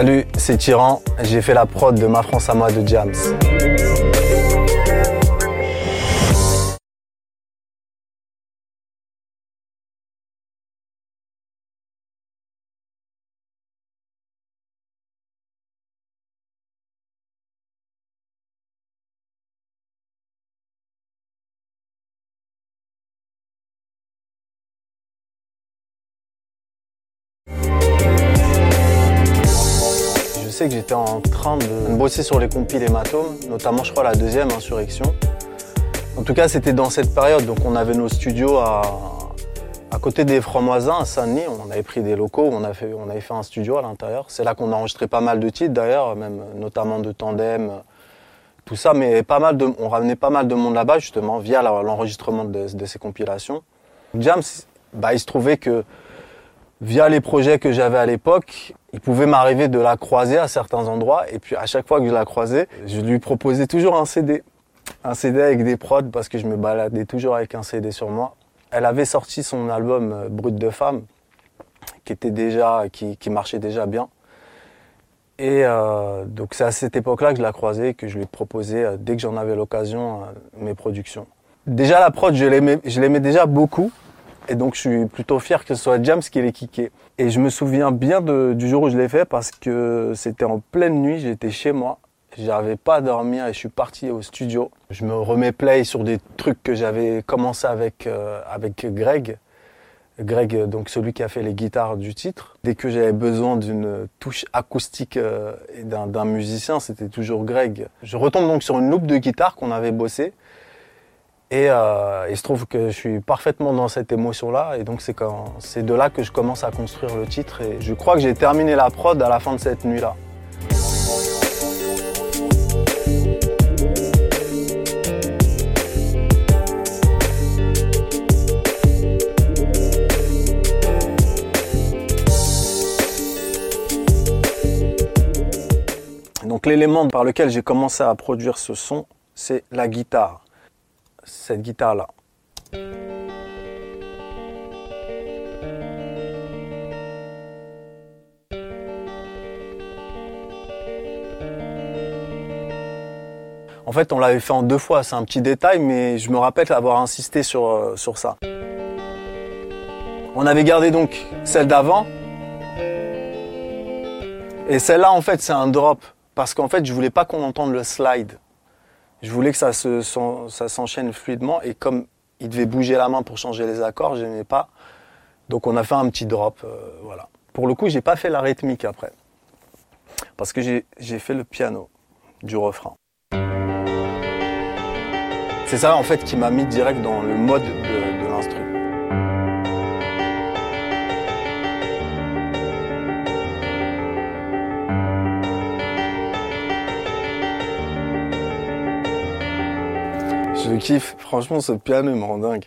Salut, c'est Tyran. J'ai fait la prod de Ma France à moi de Jams. Que j'étais en train de bosser sur les compiles hématomes, notamment je crois la deuxième insurrection. En tout cas c'était dans cette période, donc on avait nos studios à, à côté des Francs-Moisins à Saint-Denis, on avait pris des locaux, on, avait fait un studio à l'intérieur. C'est là qu'on a enregistré pas mal de titres d'ailleurs, même notamment de Tandem, tout ça, mais pas mal de, on ramenait pas mal de monde là-bas justement via l'enregistrement de, ces compilations. Jams, bah, il se trouvait que via les projets que j'avais à l'époque, il pouvait m'arriver de la croiser à certains endroits. Et puis à chaque fois que je la croisais, je lui proposais toujours un CD. Un CD avec des prods parce que je me baladais toujours avec un CD sur moi. Elle avait sorti son album euh, Brut de femme, qui était déjà, qui, marchait déjà bien. Et euh, donc c'est à cette époque-là que je la croisais, que je lui proposais euh, dès que j'en avais l'occasion mes productions. Déjà la prod, je je l'aimais déjà beaucoup. Et donc je suis plutôt fier que ce soit James qui l'ait kické. Et je me souviens bien du jour où je l'ai fait parce que c'était en pleine nuit, j'étais chez moi. J'avais pas à dormir et je suis parti au studio. Je me remets play sur des trucs que j'avais commencé avec, euh, avec Greg. Greg, donc celui qui a fait les guitares du titre. Dès que j'avais besoin d'une touche acoustique euh, et d'un musicien, c'était toujours Greg. Je retombe donc sur une loupe de guitare qu'on avait bossé. Et euh, il se trouve que je suis parfaitement dans cette émotion-là. Et donc c'est quand c'est de là que je commence à construire le titre. Et je crois que j'ai terminé la prod à la fin de cette nuit-là. Donc l'élément par lequel j'ai commencé à produire ce son, c'est la guitare. Cette guitare-là. En fait, on l'avait fait en deux fois, c'est un petit détail, mais je me rappelle avoir insisté sur, euh, sur ça. On avait gardé donc celle d'avant. Et celle-là, en fait, c'est un drop. Parce qu'en fait, je voulais pas qu'on entende le slide. Je voulais que ça, se, ça s'enchaîne fluidement. Et comme il devait bouger la main pour changer les accords, je n'aimais pas. Donc on a fait un petit drop. Euh, voilà. Pour le coup, j'ai pas fait la rythmique après. Parce que j'ai, j'ai fait le piano du refrain. C'est ça en fait qui m'a mis direct dans le mode de, kiffe, franchement ce piano il me rend dingue.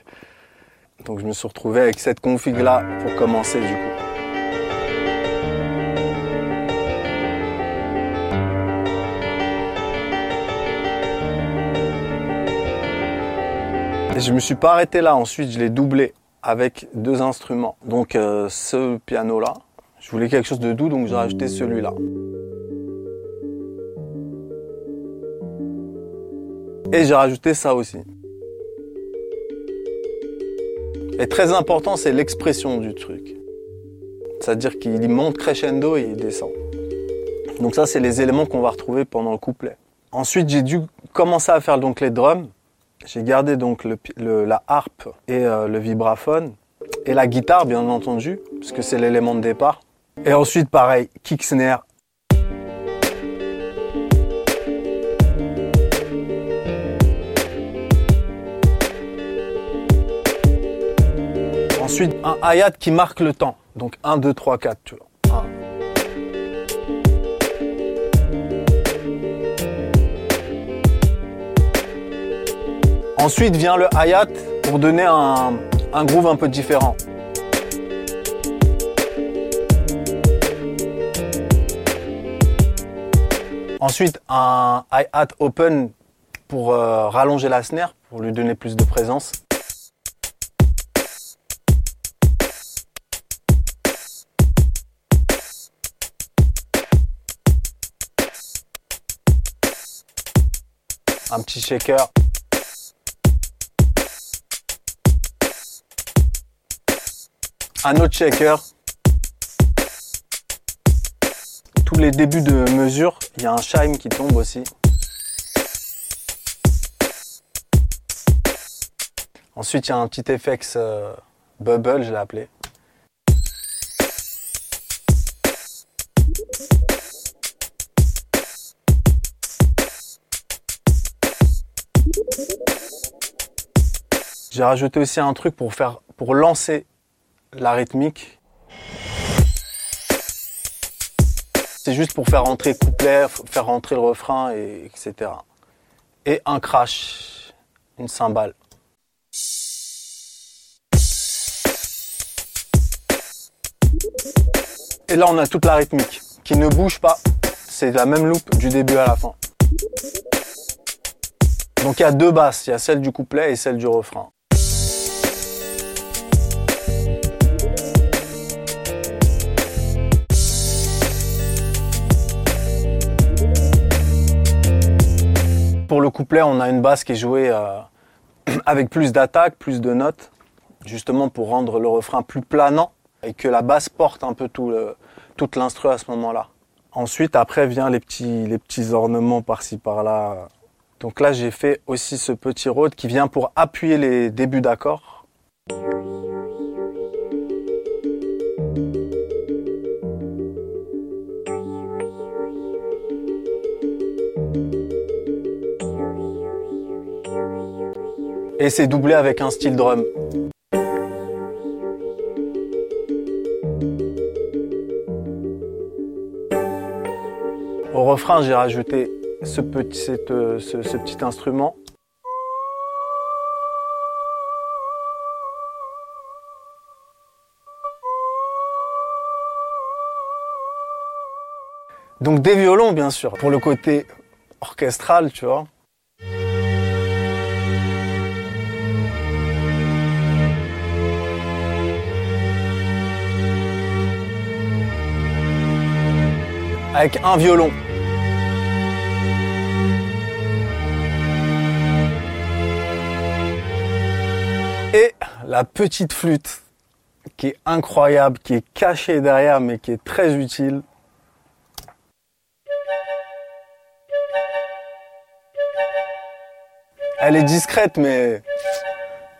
Donc je me suis retrouvé avec cette config là pour commencer du coup. Et je me suis pas arrêté là, ensuite je l'ai doublé avec deux instruments. Donc euh, ce piano là, je voulais quelque chose de doux donc j'ai rajouté celui-là. Et j'ai rajouté ça aussi. Et très important, c'est l'expression du truc. C'est-à-dire qu'il monte crescendo et il descend. Donc ça, c'est les éléments qu'on va retrouver pendant le couplet. Ensuite, j'ai dû commencer à faire donc les drums. J'ai gardé donc la harpe et euh, le vibraphone et la guitare, bien entendu, puisque c'est l'élément de départ. Et ensuite, pareil, kick Ensuite, un hi-hat qui marque le temps. Donc 1, 2, 3, 4, tu vois. 1. Ensuite vient le hi-hat pour donner un, un groove un peu différent. Ensuite, un hi-hat open pour euh, rallonger la snare, pour lui donner plus de présence. Un petit shaker. Un autre shaker. Tous les débuts de mesure, il y a un chime qui tombe aussi. Ensuite, il y a un petit FX euh, bubble, je l'ai appelé. J'ai rajouté aussi un truc pour faire, pour lancer la rythmique. C'est juste pour faire rentrer couplet, faire rentrer le refrain, et, etc. Et un crash, une cymbale. Et là, on a toute la rythmique qui ne bouge pas. C'est la même loupe du début à la fin. Donc il y a deux basses, il y a celle du couplet et celle du refrain. Pour le couplet, on a une basse qui est jouée euh, avec plus d'attaque, plus de notes, justement pour rendre le refrain plus planant et que la basse porte un peu tout toute l'instru à ce moment-là. Ensuite, après vient les petits, les petits ornements par-ci par-là donc là, j'ai fait aussi ce petit rôde qui vient pour appuyer les débuts d'accords. Et c'est doublé avec un style drum. Au refrain, j'ai rajouté ce petit, euh, ce, petit instrument. Donc des violons, bien sûr, pour le côté orchestral, tu vois. Avec un violon. La petite flûte qui est incroyable, qui est cachée derrière mais qui est très utile. Elle est discrète mais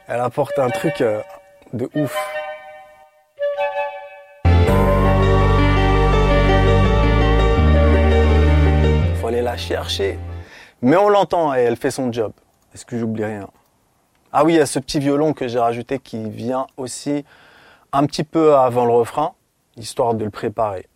elle apporte un truc euh, de ouf. Faut aller la chercher. Mais on l'entend et elle fait son job. Est-ce que j'oublie rien? Ah oui, il y a ce petit violon que j'ai rajouté qui vient aussi un petit peu avant le refrain, histoire de le préparer.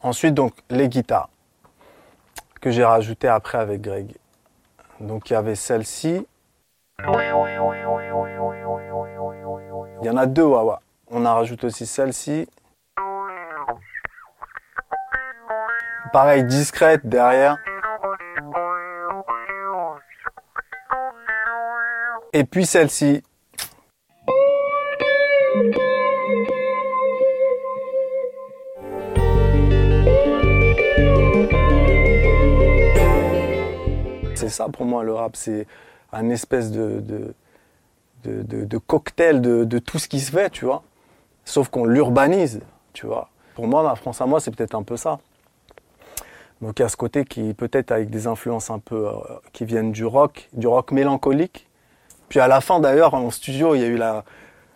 Ensuite, donc, les guitares que j'ai rajouté après avec Greg. Donc il y avait celle-ci. Il y en a deux Wawa. On a rajouté aussi celle-ci. Pareil, discrète derrière. Et puis celle-ci. C'est ça pour moi le rap, c'est un espèce de, cocktail de, tout ce qui se fait, tu vois. Sauf qu'on l'urbanise, tu vois. Pour moi, ma France à moi, c'est peut-être un peu ça. Donc il y a ce côté qui peut-être avec des influences un peu euh, qui viennent du rock, du rock mélancolique. Puis à la fin d'ailleurs en studio, il y a eu la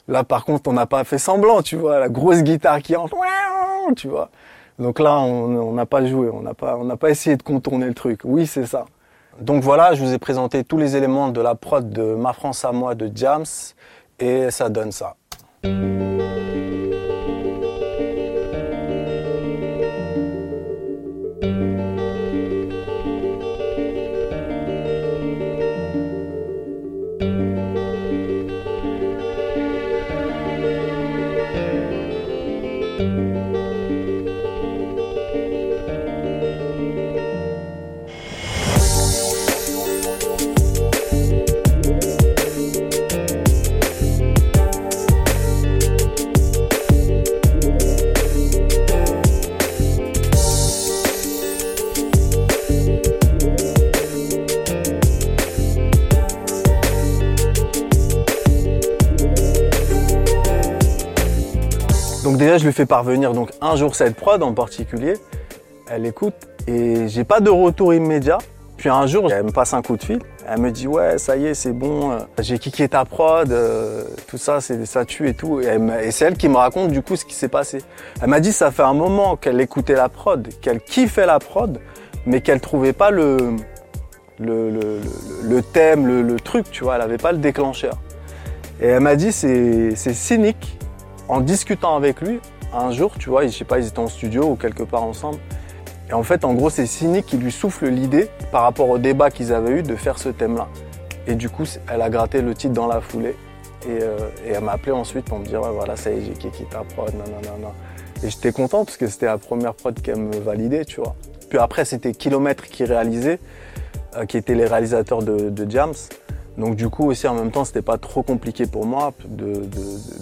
là par contre, on n'a pas fait semblant, tu vois, la grosse guitare qui entre tu vois. Donc là, on n'a pas joué, on n'a pas on n'a pas essayé de contourner le truc. Oui, c'est ça. Donc voilà, je vous ai présenté tous les éléments de la prod de Ma France à moi de Jams et ça donne ça. Lui fais parvenir donc un jour cette prod en particulier. Elle écoute et j'ai pas de retour immédiat. Puis un jour, elle me passe un coup de fil. Elle me dit ouais, ça y est, c'est bon. euh, J'ai kické ta prod, euh, tout ça, c'est ça tue et tout. Et, c'est elle qui me raconte du coup ce qui s'est passé. Elle m'a dit ça fait un moment qu'elle écoutait la prod, qu'elle kiffait la prod, mais qu'elle trouvait pas le le, le, le- thème, le, truc, tu vois. Elle avait pas le déclencheur. Et elle m'a dit c'est cynique. En discutant avec lui, un jour, tu vois, je sais pas, ils étaient en studio ou quelque part ensemble. Et en fait, en gros, c'est Cynic qui lui souffle l'idée, par rapport au débat qu'ils avaient eu, de faire ce thème-là. Et du coup, elle a gratté le titre dans la foulée. Et, euh, et elle m'a appelé ensuite pour me dire, ouais, voilà, ça y est, j'ai kické ta prod, non. Et j'étais content parce que c'était la première prod qu'elle me validait, tu vois. Puis après, c'était Kilomètre qui réalisait, euh, qui étaient les réalisateurs de, de Jams. Donc du coup aussi en même temps c'était pas trop compliqué pour moi de,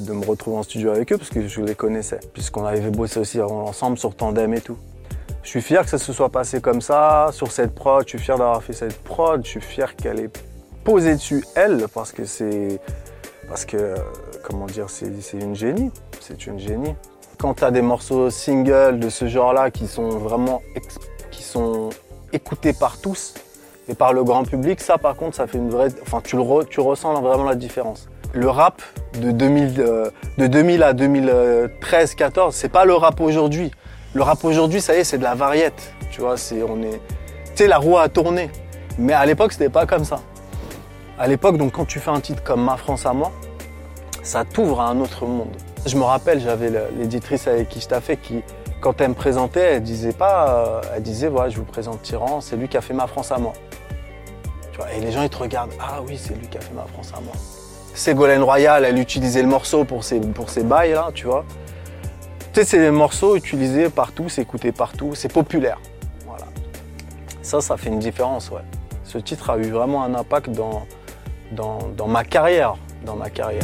de- me retrouver en studio avec eux parce que je les connaissais puisqu'on avait bossé aussi ensemble sur Tandem et tout. Je suis fier que ça se soit passé comme ça sur cette prod, je suis fier d'avoir fait cette prod, je suis fier qu'elle ait posé dessus elle parce que c'est parce que euh, comment dire c'est une génie, c'est une génie. Quand tu as des morceaux singles de ce genre-là qui sont vraiment qui sont écoutés par tous, et par le grand public, ça par contre, ça fait une vraie. Enfin, tu, le ressens vraiment la différence. Le rap de 2000, euh, de 2000 à 2013-14, c'est pas le rap aujourd'hui. Le rap aujourd'hui, ça y est, c'est de la variette. Tu vois, c'est on est. Tu sais, la roue a tourné. Mais à l'époque, c'était pas comme ça. À l'époque, donc, quand tu fais un titre comme Ma France à moi, ça t'ouvre à un autre monde. Je me rappelle, j'avais l'éditrice avec qui je taffais qui, quand elle me présentait, elle disait pas, euh, elle disait, voilà, je vous présente Tyran, c'est lui qui a fait Ma France à moi. Et les gens, ils te regardent. Ah oui, c'est lui qui a fait ma France à moi. Ségolène Royal, elle utilisait le morceau pour ses, pour bails, là, tu vois. Tu sais, c'est des morceaux utilisés partout, c'est écouté partout, c'est populaire. Voilà. Ça, ça fait une différence, ouais. Ce titre a eu vraiment un impact dans ma carrière. Dans ma carrière.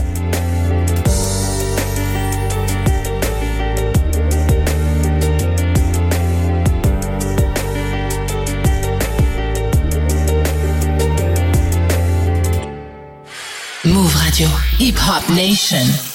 Radio. Hip Hop Nation.